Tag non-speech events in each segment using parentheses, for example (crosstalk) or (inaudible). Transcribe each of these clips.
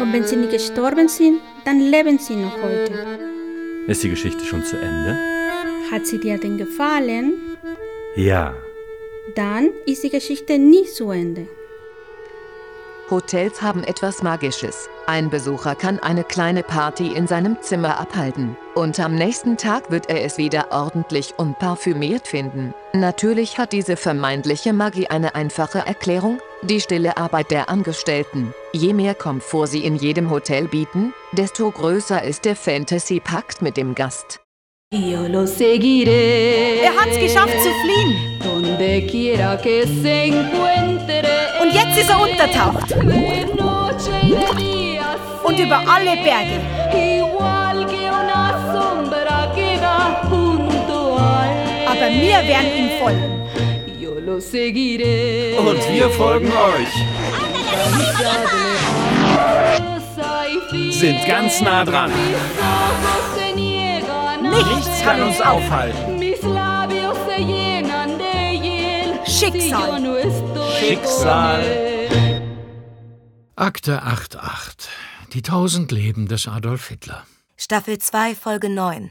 Und wenn sie nicht gestorben sind, dann leben sie noch heute. Ist die Geschichte schon zu Ende? Hat sie dir denn gefallen? Ja. Dann ist die Geschichte nie zu Ende. Hotels haben etwas Magisches. Ein Besucher kann eine kleine Party in seinem Zimmer abhalten. Und am nächsten Tag wird er es wieder ordentlich und parfümiert finden. Natürlich hat diese vermeintliche Magie eine einfache Erklärung. Die stille Arbeit der Angestellten. Je mehr Komfort sie in jedem Hotel bieten, desto größer ist der Fantasy-Pakt mit dem Gast. Er hat's geschafft zu fliehen. Und jetzt ist er untertaucht. Und über alle Berge. Aber wir werden ihm folgen. Und wir folgen euch. Sind ganz nah dran. Nichts kann uns aufhalten. Schicksal. Schicksal. Akte 88. Die tausend Leben des Adolf Hitler. Staffel 2, Folge 9.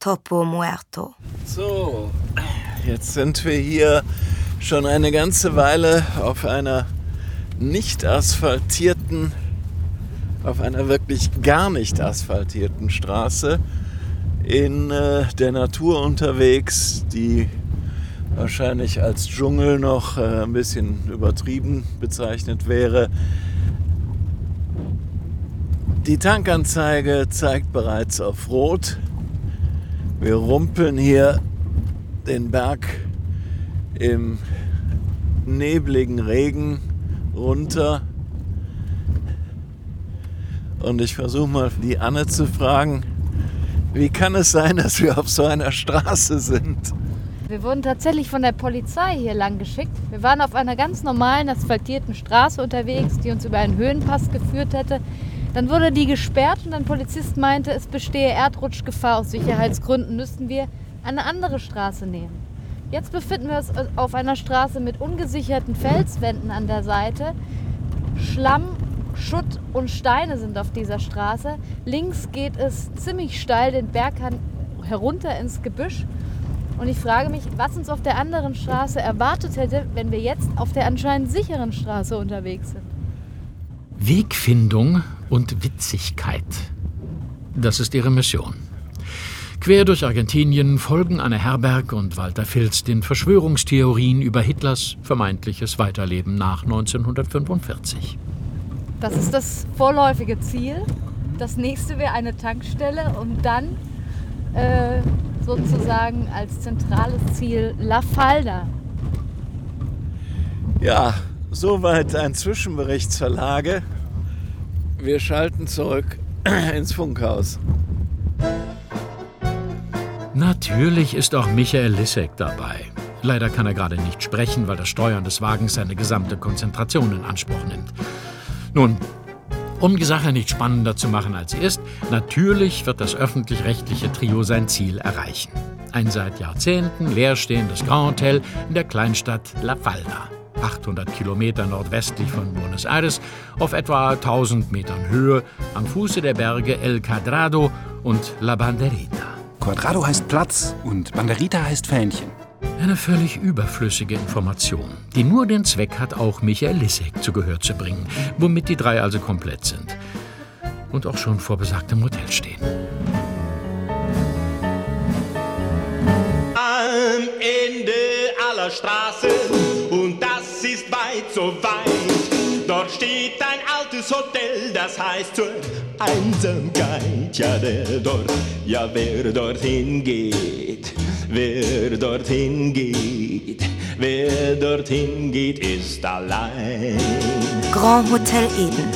Topo Muerto. So, jetzt sind wir hier schon eine ganze Weile auf einer nicht asphaltierten, auf einer wirklich gar nicht asphaltierten Straße in äh, der Natur unterwegs, die wahrscheinlich als Dschungel noch äh, ein bisschen übertrieben bezeichnet wäre. Die Tankanzeige zeigt bereits auf Rot. Wir rumpeln hier den Berg im nebligen Regen runter. Und ich versuche mal die Anne zu fragen, wie kann es sein, dass wir auf so einer Straße sind? Wir wurden tatsächlich von der Polizei hier lang geschickt. Wir waren auf einer ganz normalen asphaltierten Straße unterwegs, die uns über einen Höhenpass geführt hätte. Dann wurde die gesperrt und ein Polizist meinte, es bestehe Erdrutschgefahr. Aus Sicherheitsgründen müssten wir eine andere Straße nehmen. Jetzt befinden wir uns auf einer Straße mit ungesicherten Felswänden an der Seite. Schlamm, Schutt und Steine sind auf dieser Straße. Links geht es ziemlich steil den Berg herunter ins Gebüsch. Und ich frage mich, was uns auf der anderen Straße erwartet hätte, wenn wir jetzt auf der anscheinend sicheren Straße unterwegs sind. Wegfindung und Witzigkeit. Das ist ihre Mission. Quer durch Argentinien folgen Anne Herberg und Walter Filz den Verschwörungstheorien über Hitlers vermeintliches Weiterleben nach 1945. Das ist das vorläufige Ziel. Das nächste wäre eine Tankstelle und dann äh, sozusagen als zentrales Ziel La Falda. Ja, soweit ein Zwischenbericht zur Lage. Wir schalten zurück (clears throat) ins Funkhaus. Natürlich ist auch Michael Lissek dabei. Leider kann er gerade nicht sprechen, weil das Steuern des Wagens seine gesamte Konzentration in Anspruch nimmt. Nun, um die Sache nicht spannender zu machen, als sie ist, natürlich wird das öffentlich-rechtliche Trio sein Ziel erreichen. Ein seit Jahrzehnten leerstehendes Grand Hotel in der Kleinstadt La Falda. 800 Kilometer nordwestlich von Buenos Aires, auf etwa 1000 Metern Höhe, am Fuße der Berge El Cadrado und La Banderita. Quadrado heißt Platz und Banderita heißt Fähnchen. Eine völlig überflüssige Information, die nur den Zweck hat, auch Michael Lissek zu Gehör zu bringen, womit die drei also komplett sind. Und auch schon vor besagtem Hotel stehen. Am Ende aller Straßen, und das ist weit so weit, dort steht ein altes Hotel, das heißt zur Einsamkeit. Ja, der dort, ja, wer dorthin geht, wer dorthin geht, wer dorthin geht, ist allein. Grand Hotel Eden.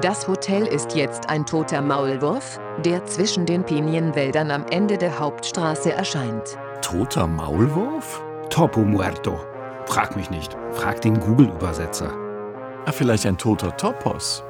Das Hotel ist jetzt ein toter Maulwurf, der zwischen den Pinienwäldern am Ende der Hauptstraße erscheint. Toter Maulwurf? Topo Muerto. Frag mich nicht. Frag den Google-Übersetzer. Ah, vielleicht ein toter Topos.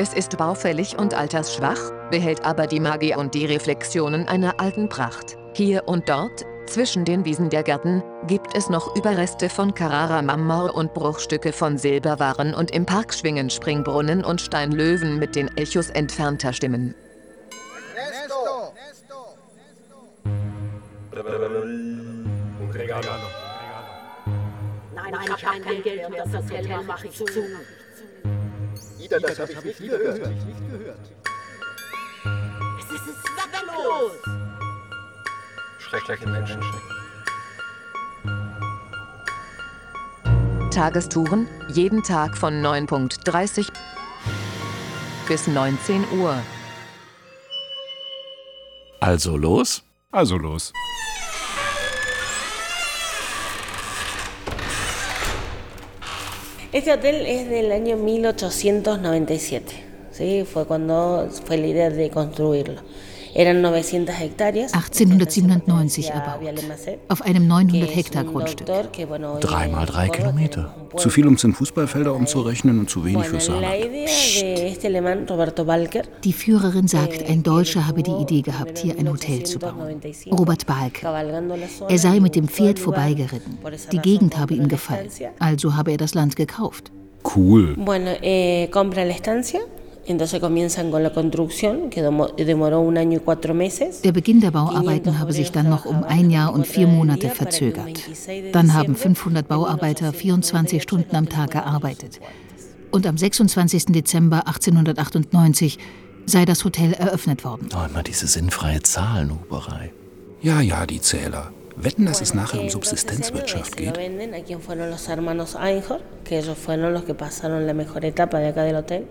Es ist baufällig und altersschwach, behält aber die Magie und die Reflexionen einer alten Pracht. Hier und dort Zwischen den Wiesen der Gärten gibt es noch Überreste von Carrara Marmor und Bruchstücke von Silberwaren und im Park schwingen Springbrunnen und Steinlöwen mit den Echos entfernter Stimmen. Nein, ich habe kein, Geld mehr. Das Hotel mache ich zu. Ida, das habe ich nicht gehört. Es ist zwanglos. Schreckliche Menschen. Tagestouren, jeden Tag von 9.30 bis 19 Uhr. Also los? Also los. Este hotel es del año 1897, ¿sí? fue cuando fue la idea de construirlo. Eran 900 hectáreas. 1897 erbaut. Auf einem 900 Hektar Grundstück. Dreimal drei Kilometer. Zu viel, um es in Fußballfelder umzurechnen und zu wenig für Saarland. Die Führerin sagt, ein Deutscher habe die Idee gehabt, hier ein Hotel zu bauen. Robert Balke. Er sei mit dem Pferd vorbeigeritten. Die Gegend habe ihm gefallen. Also habe er das Land gekauft. Cool. Entonces comienzan con la construcción, que demoró un año y cuatro meses. Der Beginn der Bauarbeiten habe sich dann noch um ein Jahr und vier Monate verzögert. Dann haben 500 Bauarbeiter 24 Stunden am Tag gearbeitet. Und am 26. Dezember 1898 sei das Hotel eröffnet worden. Oh, immer diese sinnfreie Zahlenhuberei. Ja, ja, die Zähler. Wetten, dass es nachher um Subsistenzwirtschaft geht?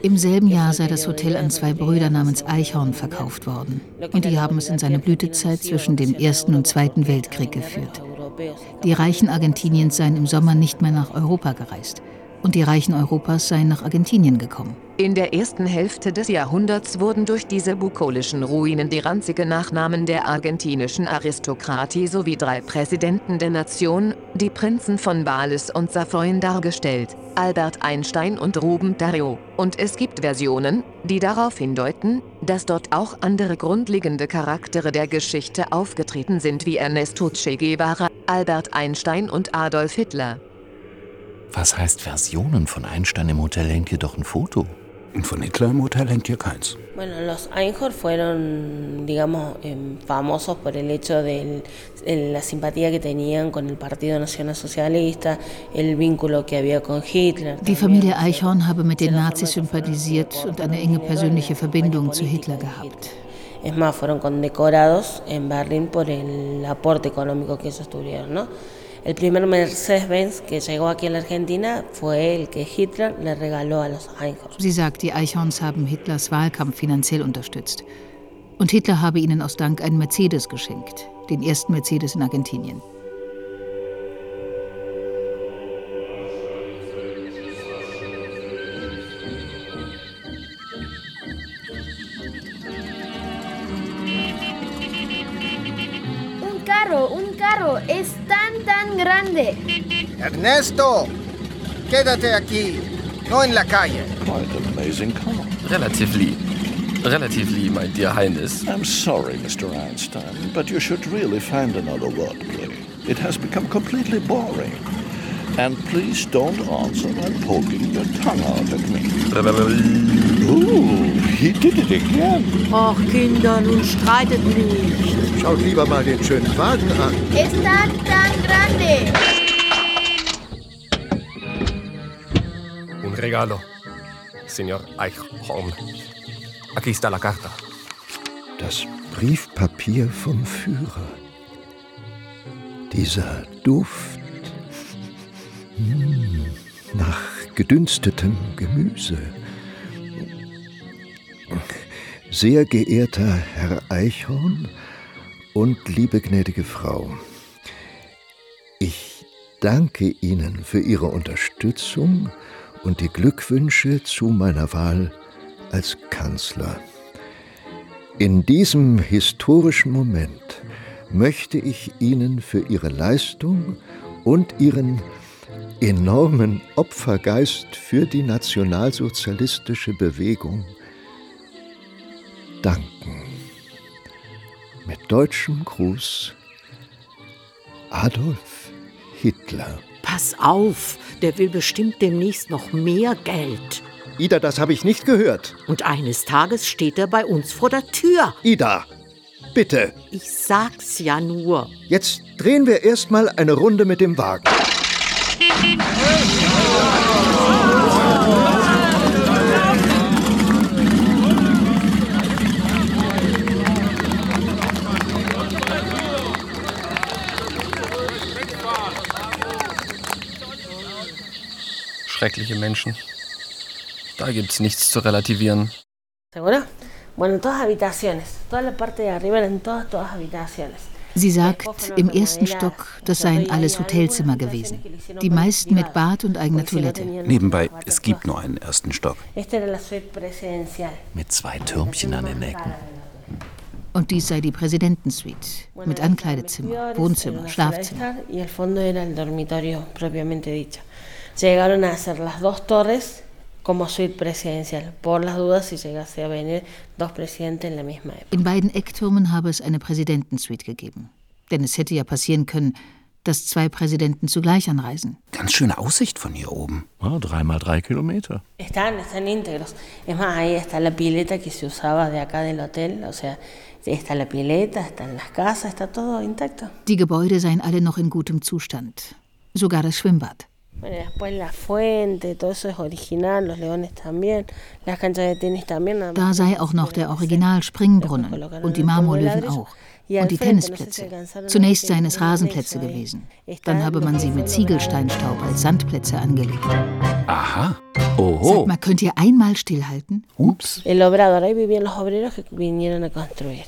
Im selben Jahr sei das Hotel an zwei Brüder namens Eichhorn verkauft worden. Und die haben es in seine Blütezeit zwischen dem Ersten und Zweiten Weltkrieg geführt. Die Reichen Argentiniens seien im Sommer nicht mehr nach Europa gereist und die Reichen Europas seien nach Argentinien gekommen. In der ersten Hälfte des Jahrhunderts wurden durch diese bukolischen Ruinen die ranzigen Nachnamen der argentinischen Aristokratie sowie drei Präsidenten der Nation, die Prinzen von Bales und Savoyen dargestellt, Albert Einstein und Ruben Dario. Und es gibt Versionen, die darauf hindeuten, dass dort auch andere grundlegende Charaktere der Geschichte aufgetreten sind wie Ernesto Che Guevara, Albert Einstein und Adolf Hitler. Was heißt Versionen? Von Einstein im Hotel hier doch ein Foto. Und von Hitler im Hotel hängt hier keins. Bueno, los Einhorn fueron, digamos, famosos por el hecho de la simpatía que tenían con el Partido Nacional Socialista, el vínculo que había con Hitler. Die Familie Eichhorn habe mit den Nazis sympathisiert und eine enge persönliche Verbindung zu Hitler gehabt. Es más, fueron condecorados en Berlín por el aporte económico que ellos tuvieron, ¿no? El primer Mercedes-Benz que llegó aquí a la Argentina fue el que Hitler le regaló a los Einhorn. Sie sagt, die Eichhorns haben Hitlers Wahlkampf finanziell unterstützt. Und Hitler habe ihnen aus Dank einen Mercedes geschenkt, den ersten Mercedes in Argentinien. Tan. Ernesto, quédate aquí, no en la calle. Quite an amazing car. Relatively. Relatively, my dear Highness. I'm sorry, Mr. Einstein, but you should really find another wordplay. It has become completely boring. And please don't answer by poking your tongue out at me. Ooh, again. Och, Kinder, nun streitet nicht. Schaut lieber mal den schönen Wagen an. Es tan, tan grande. Un regalo, Señor Eichhorn. Aquí está la carta. Das Briefpapier vom Führer. Dieser Duft. Hm, nach gedünstetem Gemüse. Sehr geehrter Herr Eichhorn und liebe gnädige Frau, ich danke Ihnen für Ihre Unterstützung und die Glückwünsche zu meiner Wahl als Kanzler. In diesem historischen Moment möchte ich Ihnen für Ihre Leistung und Ihren enormen Opfergeist für die nationalsozialistische Bewegung danken. Mit deutschem Gruß, Adolf Hitler. Pass auf, der will bestimmt demnächst noch mehr Geld. Ida, das habe ich nicht gehört. Und eines Tages steht er bei uns vor der Tür. Ida, bitte. Ich sag's ja nur. Jetzt drehen wir erstmal eine Runde mit dem Wagen. Schreckliche Menschen. Da gibt's nichts zu relativieren. ¿Segura? Bueno, todas habitaciones. Toda la parte de arriba eran todas, todas habitaciones. Sie sagt, im ersten Stock, das seien alles Hotelzimmer gewesen. Die meisten mit Bad und eigener Toilette. Nebenbei, es gibt nur einen ersten Stock. Mit zwei Türmchen an den Ecken. Und dies sei die Präsidentensuite mit Ankleidezimmer, Wohnzimmer, Schlafzimmer. Llegaron a hacer las dos torres como suite presidencial, por las dudas si llegase a venir dos presidentes en la misma época. In beiden Ecktürmen habe es eine Präsidentensuite gegeben. Denn es hätte ja passieren können, dass zwei Präsidenten zugleich anreisen. Ganz schöne Aussicht von hier oben. Oh, dreimal drei Kilometer. Están, están íntegros. Es más, ahí está la pileta que se usaba de acá del hotel, o sea, está la pileta, están las casas, está todo intacto. Die Gebäude seien alle noch in gutem Zustand. Sogar das Schwimmbad. Bueno, después la fuente, todo eso es original, los leones también, las canchas de tenis también. Da sei auch noch der Original-Springbrunnen und die Marmorlöwen auch. Und die Tennisplätze. Zunächst seien es Rasenplätze gewesen. Dann habe man sie mit Ziegelsteinstaub als Sandplätze angelegt. Aha. Sag Oho. mal, könnt ihr einmal stillhalten? Ups.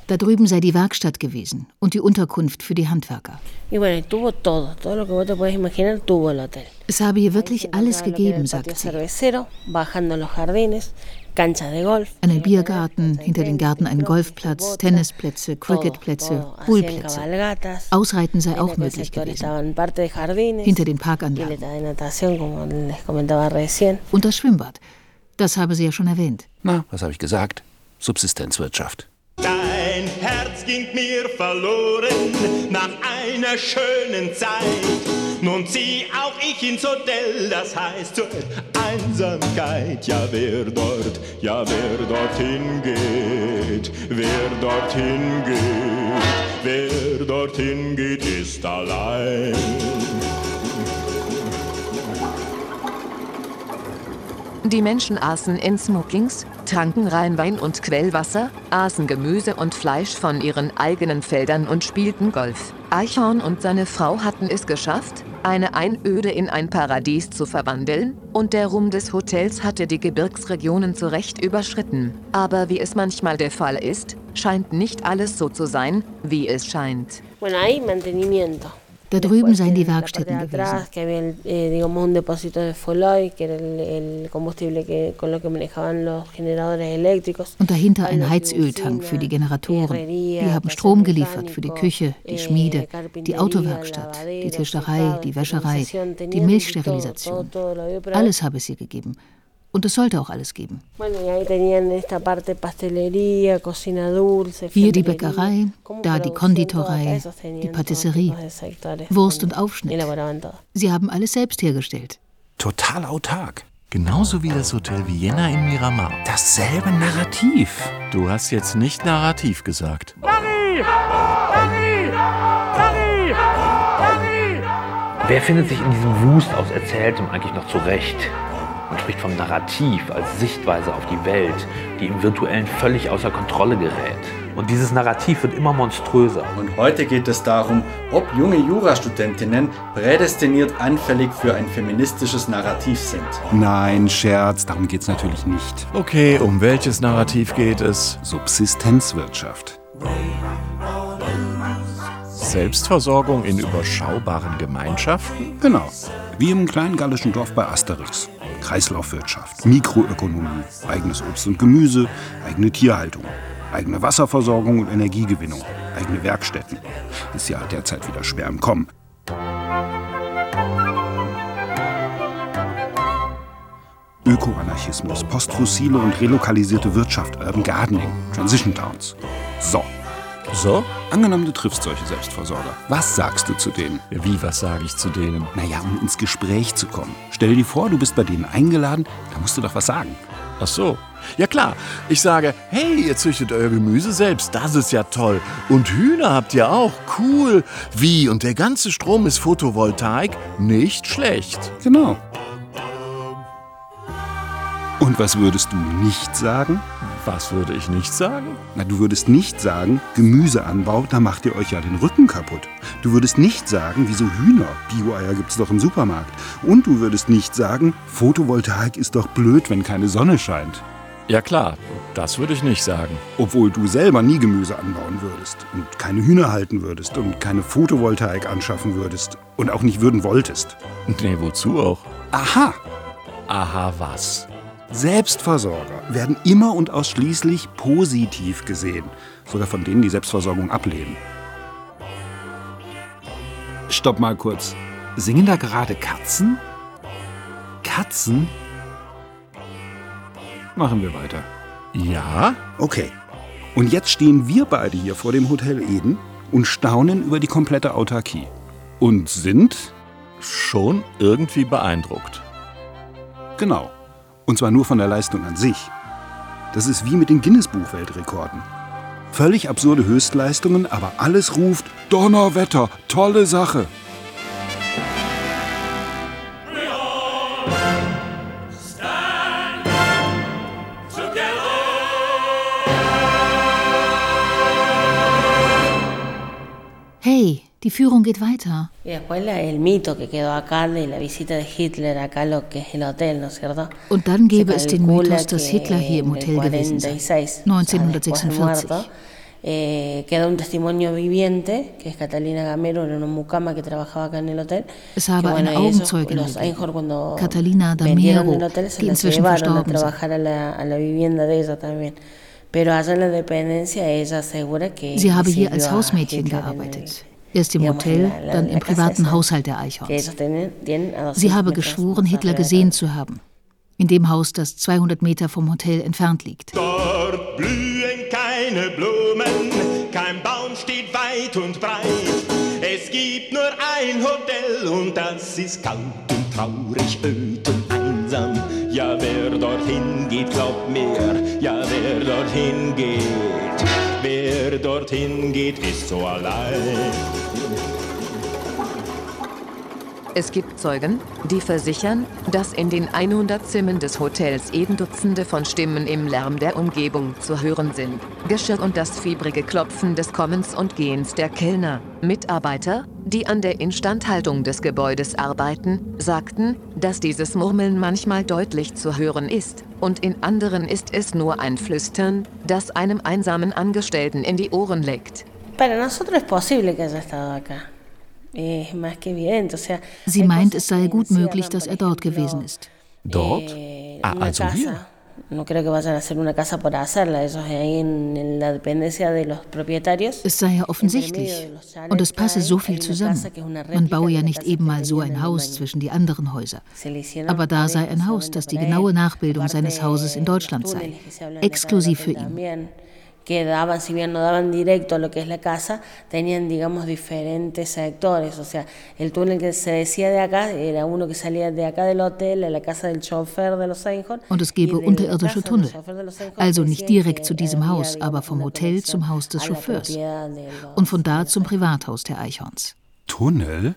Da drüben sei die Werkstatt gewesen und die Unterkunft für die Handwerker. Es habe hier wirklich alles gegeben, sagt sie. Einen Biergarten, hinter den Gärten einen Golfplatz, Tennisplätze, Cricketplätze, Poolplätze. Ausreiten sei auch möglich gewesen. Hinter den Parkanlagen. Und das Schwimmbad. Das habe sie ja schon erwähnt. Na, was habe ich gesagt? Subsistenzwirtschaft. Dein Herz ging mir verloren nach einer schönen Zeit. Nun zieh auch ich ins Hotel, das heißt zur Einsamkeit. Ja, wer dort, ja, wer dorthin geht, wer dorthin geht, wer dorthin geht, ist allein. Die Menschen aßen in Smokings, tranken Rheinwein und Quellwasser, aßen Gemüse und Fleisch von ihren eigenen Feldern und spielten Golf. Eichhorn und seine Frau hatten es geschafft, eine Einöde in ein Paradies zu verwandeln, und der Ruhm des Hotels hatte die Gebirgsregionen zu Recht überschritten. Aber wie es manchmal der Fall ist, scheint nicht alles so zu sein, wie es scheint. Bueno. Da drüben seien die Werkstätten gewesen. eh. Und dahinter ein Heizöltank für die Generatoren. Die haben Strom geliefert für die Küche, die Schmiede, die Autowerkstatt, die Tischerei, die Wäscherei, die Milchsterilisation. Alles habe es hier gegeben. Und es sollte auch alles geben. Hier die Bäckerei, da die Konditorei, die Patisserie. Wurst und Aufschnitt. Sie haben alles selbst hergestellt. Total autark. Genauso wie das Hotel Vienna in Miramar. Dasselbe Narrativ. Du hast jetzt nicht Narrativ gesagt. Wer findet sich in diesem Wust aus Erzähltem eigentlich noch zurecht? Man spricht vom Narrativ als Sichtweise auf die Welt, die im Virtuellen völlig außer Kontrolle gerät. Und dieses Narrativ wird immer monströser. Und heute geht es darum, ob junge Jurastudentinnen prädestiniert anfällig für ein feministisches Narrativ sind. Nein, Scherz, darum geht's natürlich nicht. Okay, um welches Narrativ geht es? Subsistenzwirtschaft. Selbstversorgung in überschaubaren Gemeinschaften? Genau. Wie im kleinen gallischen Dorf bei Asterix. Kreislaufwirtschaft, Mikroökonomie, eigenes Obst und Gemüse, eigene Tierhaltung, eigene Wasserversorgung und Energiegewinnung, eigene Werkstätten. Ist ja derzeit wieder schwer im Kommen. Ökoanarchismus, postfossile und relokalisierte Wirtschaft, Urban Gardening, Transition Towns. So, So? Angenommen, du triffst solche Selbstversorger. Was sagst du zu denen? Wie, was sage ich zu denen? Naja, um ins Gespräch zu kommen. Stell dir vor, du bist bei denen eingeladen, da musst du doch was sagen. Ach so. Ja klar, ich sage, hey, ihr züchtet euer Gemüse selbst, das ist ja toll. Und Hühner habt ihr auch, cool. Wie, und der ganze Strom ist Photovoltaik? Nicht schlecht. Genau. Und was würdest du nicht sagen? Was würde ich nicht sagen? Na, du würdest nicht sagen, Gemüseanbau, da macht ihr euch ja den Rücken kaputt. Du würdest nicht sagen, wieso Hühner? Bio-Eier gibt's doch im Supermarkt. Und du würdest nicht sagen, Photovoltaik ist doch blöd, wenn keine Sonne scheint. Ja klar, das würde ich nicht sagen. Obwohl du selber nie Gemüse anbauen würdest und keine Hühner halten würdest und keine Photovoltaik anschaffen würdest und auch nicht würden wolltest. Nee, wozu auch? Aha! Aha, was? Selbstversorger werden immer und ausschließlich positiv gesehen, sogar von denen, die Selbstversorgung ablehnen. Stopp mal kurz. Singen da gerade Katzen? Katzen? Machen wir weiter. Ja? Okay. Und jetzt stehen wir beide hier vor dem Hotel Eden und staunen über die komplette Autarkie. Und sind schon irgendwie beeindruckt. Genau. Und zwar nur von der Leistung an sich. Das ist wie mit den Guinness-Buch-Weltrekorden. Völlig absurde Höchstleistungen, aber alles ruft Donnerwetter, tolle Sache. Hotel, ¿no es cierto? Und dann gäbe es den Mythos, dass Hitler hier im Hotel gewesen sei. 46, o sea, después de 1946. muerto, eh, es habe bueno, eine ellos, Augenzeugin los gegeben. Catalina Damero, die inzwischen verstorben ist. Sie habe hier als Hausmädchen gearbeitet. Erst im Hotel, dann im privaten Haushalt der Eichhorns. ellos tienen, tienen a 200 Sie habe geschworen, Hitler gesehen zu haben. In dem Haus, das 200 Meter vom Hotel entfernt liegt. Dort blühen keine Blumen, kein Baum steht weit und breit. Es gibt nur ein Hotel und das ist kalt und traurig, öd und einsam. Ja, wer dorthin geht, glaubt mir, ja, wer dorthin geht, wer dorthin geht, ist so allein. Es gibt Zeugen, die versichern, dass in den 100 Zimmern des Hotels eben Dutzende von Stimmen im Lärm der Umgebung zu hören sind. Geschirr und das fiebrige Klopfen des Kommens und Gehens der Kellner. Mitarbeiter, die an der Instandhaltung des Gebäudes arbeiten, sagten, dass dieses Murmeln manchmal deutlich zu hören ist. Und in anderen ist es nur ein Flüstern, das einem einsamen Angestellten in die Ohren leckt. Para nosotros es posible que haya estado acá. Sie meint, es sei gut möglich, dass er dort gewesen ist. Dort? eh, Ah, una also hier. Es sei ja offensichtlich. Und es passe so viel zusammen. Man baue ja nicht eben mal so ein Haus zwischen die anderen Häuser. Aber da sei ein Haus, das die genaue Nachbildung seines Hauses in Deutschland sei. Exklusiv für ihn. Que daban, si bien no daban directo a lo que es la casa, tenían, digamos, diferentes sectores. O sea, el túnel que se decía de acá era uno que salía de acá del hotel a la casa del chofer de los Einhorn. Und es gebe unterirdische Tunnel. Also nicht direkt zu diesem Haus, aber vom Hotel zum Haus des Chauffeurs. Und von da zum Privathaus der Eichhorns. Tunnel?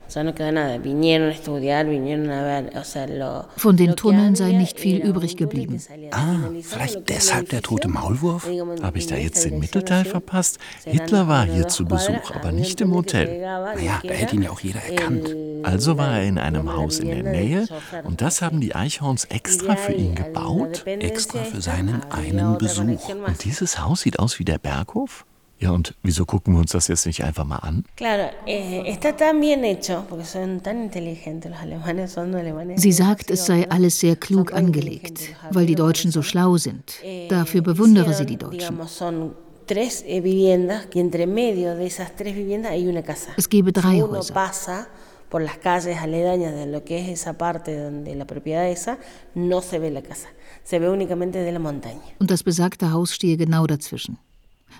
Von den Tunneln sei nicht viel übrig geblieben. Ah, vielleicht deshalb der tote Maulwurf? Habe ich da jetzt den Mittelteil verpasst? Hitler war hier zu Besuch, aber nicht im Hotel. Naja, da hätte ihn ja auch jeder erkannt. Also war er in einem Haus in der Nähe und das haben die Eichhorns extra für ihn gebaut? Extra für seinen einen Besuch. Und dieses Haus sieht aus wie der Berghof? Ja, und wieso gucken wir uns das jetzt nicht einfach mal an? Eh. Sie sagt, es sei alles sehr klug angelegt, weil die Deutschen so schlau sind. Dafür bewundere sie die Deutschen. Eh. Es gebe drei Häuser. pasa por las calles aledañas de lo que es esa parte donde la propiedad esa, no se ve la casa. Se ve únicamente de la montaña. Und das besagte Haus stehe genau dazwischen.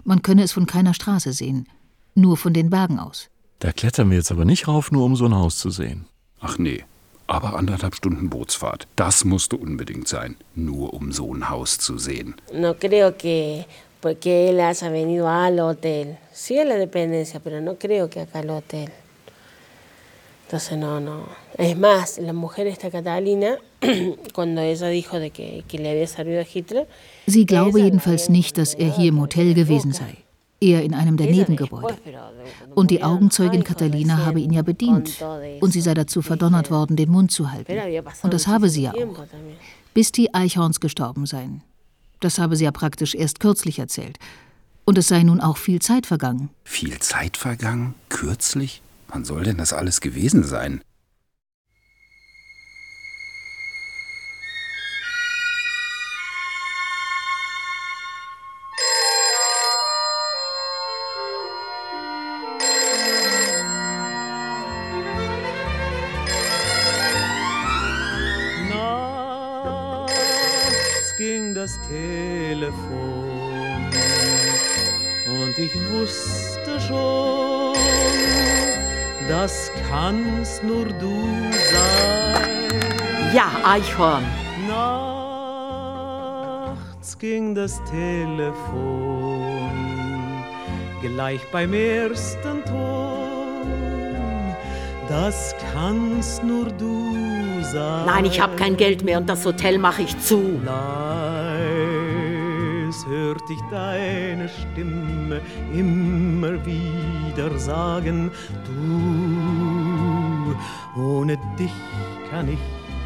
Man könne es von keiner Straße sehen, nur von den Bergen aus. Da klettern wir jetzt aber nicht rauf, nur um so ein Haus zu sehen. Ach nee, aber anderthalb Stunden Bootsfahrt. Das musste unbedingt sein, nur um so ein Haus zu sehen. No creo que porque él haya venido al hotel. Sí a la dependencia, pero no creo que acá al hotel. Entonces no, no. Es más, la mujer esta Catalina, (clears throat) cuando ella dijo de que, que le había servido a Hitler, Sie glaube jedenfalls nicht, dass er hier im Hotel gewesen sei. Eher in einem der Nebengebäude. Und die Augenzeugin Catalina habe ihn ja bedient. Und sie sei dazu verdonnert worden, den Mund zu halten. Und das habe sie ja auch. Bis die Eichhorns gestorben seien. Das habe sie ja praktisch erst kürzlich erzählt. Und es sei nun auch viel Zeit vergangen. Viel Zeit vergangen? Kürzlich? Wann soll denn das alles gewesen sein? Das Telefon und ich wusste schon, das kannst nur du sein. Ja, Eichhorn. Nachts ging das Telefon gleich beim ersten Ton. Das kannst nur du sein. Nein, ich habe kein Geld mehr und das Hotel mache ich zu. Leis hört ich deine Stimme immer wieder sagen, du, ohne dich kann ich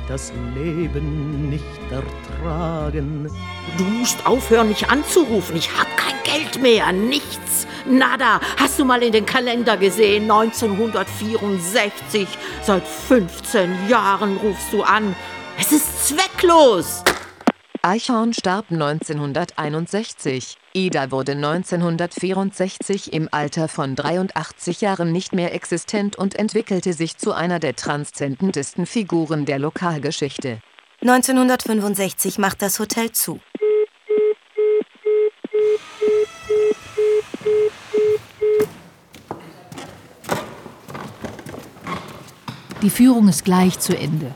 das Leben nicht ertragen. Du musst aufhören, mich anzurufen. Ich hab kein Geld mehr. Nichts. Nada. Hast du mal in den Kalender gesehen? 1964. Seit 15 Jahren rufst du an. Es ist zwecklos. Eichhorn starb 1961. Ida wurde 1964 im Alter von 83 Jahren nicht mehr existent und entwickelte sich zu einer der transzendentesten Figuren der Lokalgeschichte. 1965 macht das Hotel zu. Die Führung ist gleich zu Ende.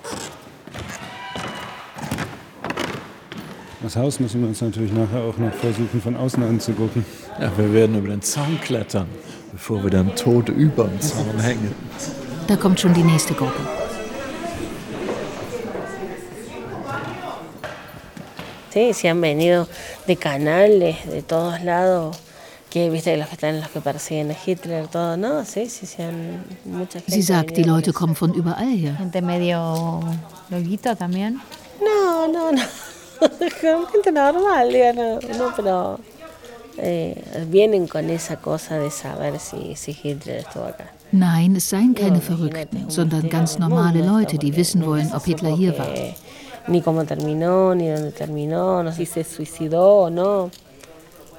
Das Haus müssen wir uns natürlich nachher auch noch versuchen, von außen anzugucken. Ja, wir werden über den Zaun klettern, bevor wir dann tot über dem Zaun hängen. Da kommt schon die nächste Gruppe. Sí, se han venido de canales, de todos lados, que viste los que están los que persiguen a Hitler, todo, ¿no? Sí, sí, sí, han, mucha gente. Sie sagt, die Leute kommen von überall her. Gente medio loguita también. No, no, no. (laughs) gente normal, digo, no, no, pero eh, vienen con esa cosa de saber si, si Hitler estuvo acá. Nein, es seien keine Verrückten, sondern ganz normale Leute, die wissen wollen, ob Hitler hier war. Ni cómo terminó, ni dónde terminó, no sé si se suicidó o no.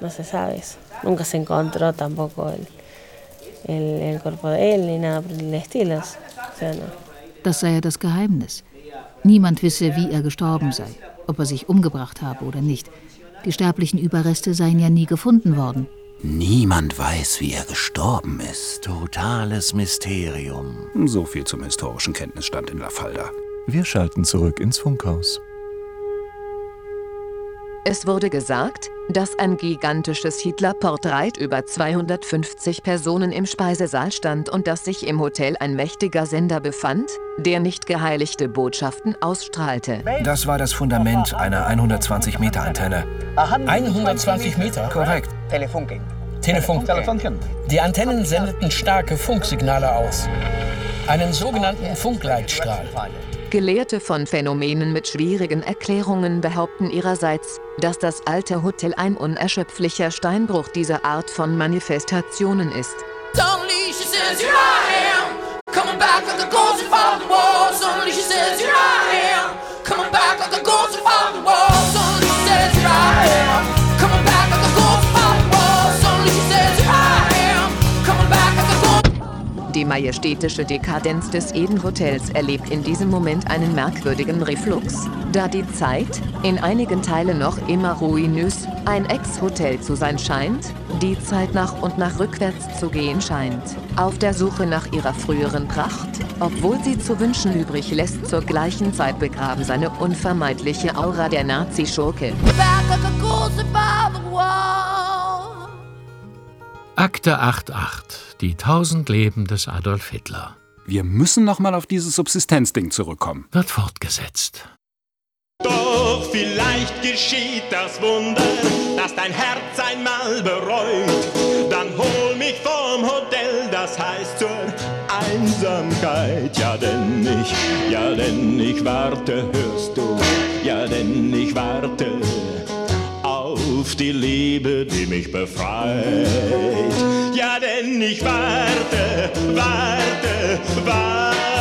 No se sabe eso. Nunca se encontró tampoco el, el, el cuerpo de él, ni nada por el estilo. O sea, no. Das sei ja das Geheimnis. Niemand wisse, wie er gestorben sei, ob er sich umgebracht habe oder nicht. Die sterblichen Überreste seien ja nie gefunden worden. Niemand weiß, wie er gestorben ist. Totales Mysterium. So viel zum historischen Kenntnisstand in La Falda. Wir schalten zurück ins Funkhaus. Es wurde gesagt, dass ein gigantisches Hitler-Porträt über 250 Personen im Speisesaal stand und dass sich im Hotel ein mächtiger Sender befand, der nicht geheiligte Botschaften ausstrahlte. Das war das Fundament einer 120-Meter-Antenne. 120 Meter? Korrekt. Telefunken. Telefunken. Die Antennen sendeten starke Funksignale aus. Einen sogenannten Funkleitstrahl. Gelehrte von Phänomenen mit schwierigen Erklärungen behaupten ihrerseits, dass das alte Hotel ein unerschöpflicher Steinbruch dieser Art von Manifestationen ist. Suddenly she she says, Die majestätische Dekadenz des Eden-Hotels erlebt in diesem Moment einen merkwürdigen Reflux, da die Zeit, in einigen Teilen noch immer ruinös, ein Ex-Hotel zu sein scheint, Die Zeit nach und nach rückwärts zu gehen scheint. Auf der Suche nach ihrer früheren Pracht, obwohl sie zu wünschen übrig lässt, zur gleichen Zeit begraben seine unvermeidliche Aura der Nazi-Schurke. Back above the. Akte 88. Die tausend Leben des Adolf Hitler. Wir müssen noch mal auf dieses Subsistenzding zurückkommen. Wird fortgesetzt. Doch vielleicht geschieht das Wunder, dass dein Herz einmal bereut. Dann hol mich vom Hotel, das heißt zur Einsamkeit. Ja, denn ich, ja, denn ich warte, hörst du, ja, denn ich warte die Liebe, die mich befreit. Ja, denn ich warte, warte, warte.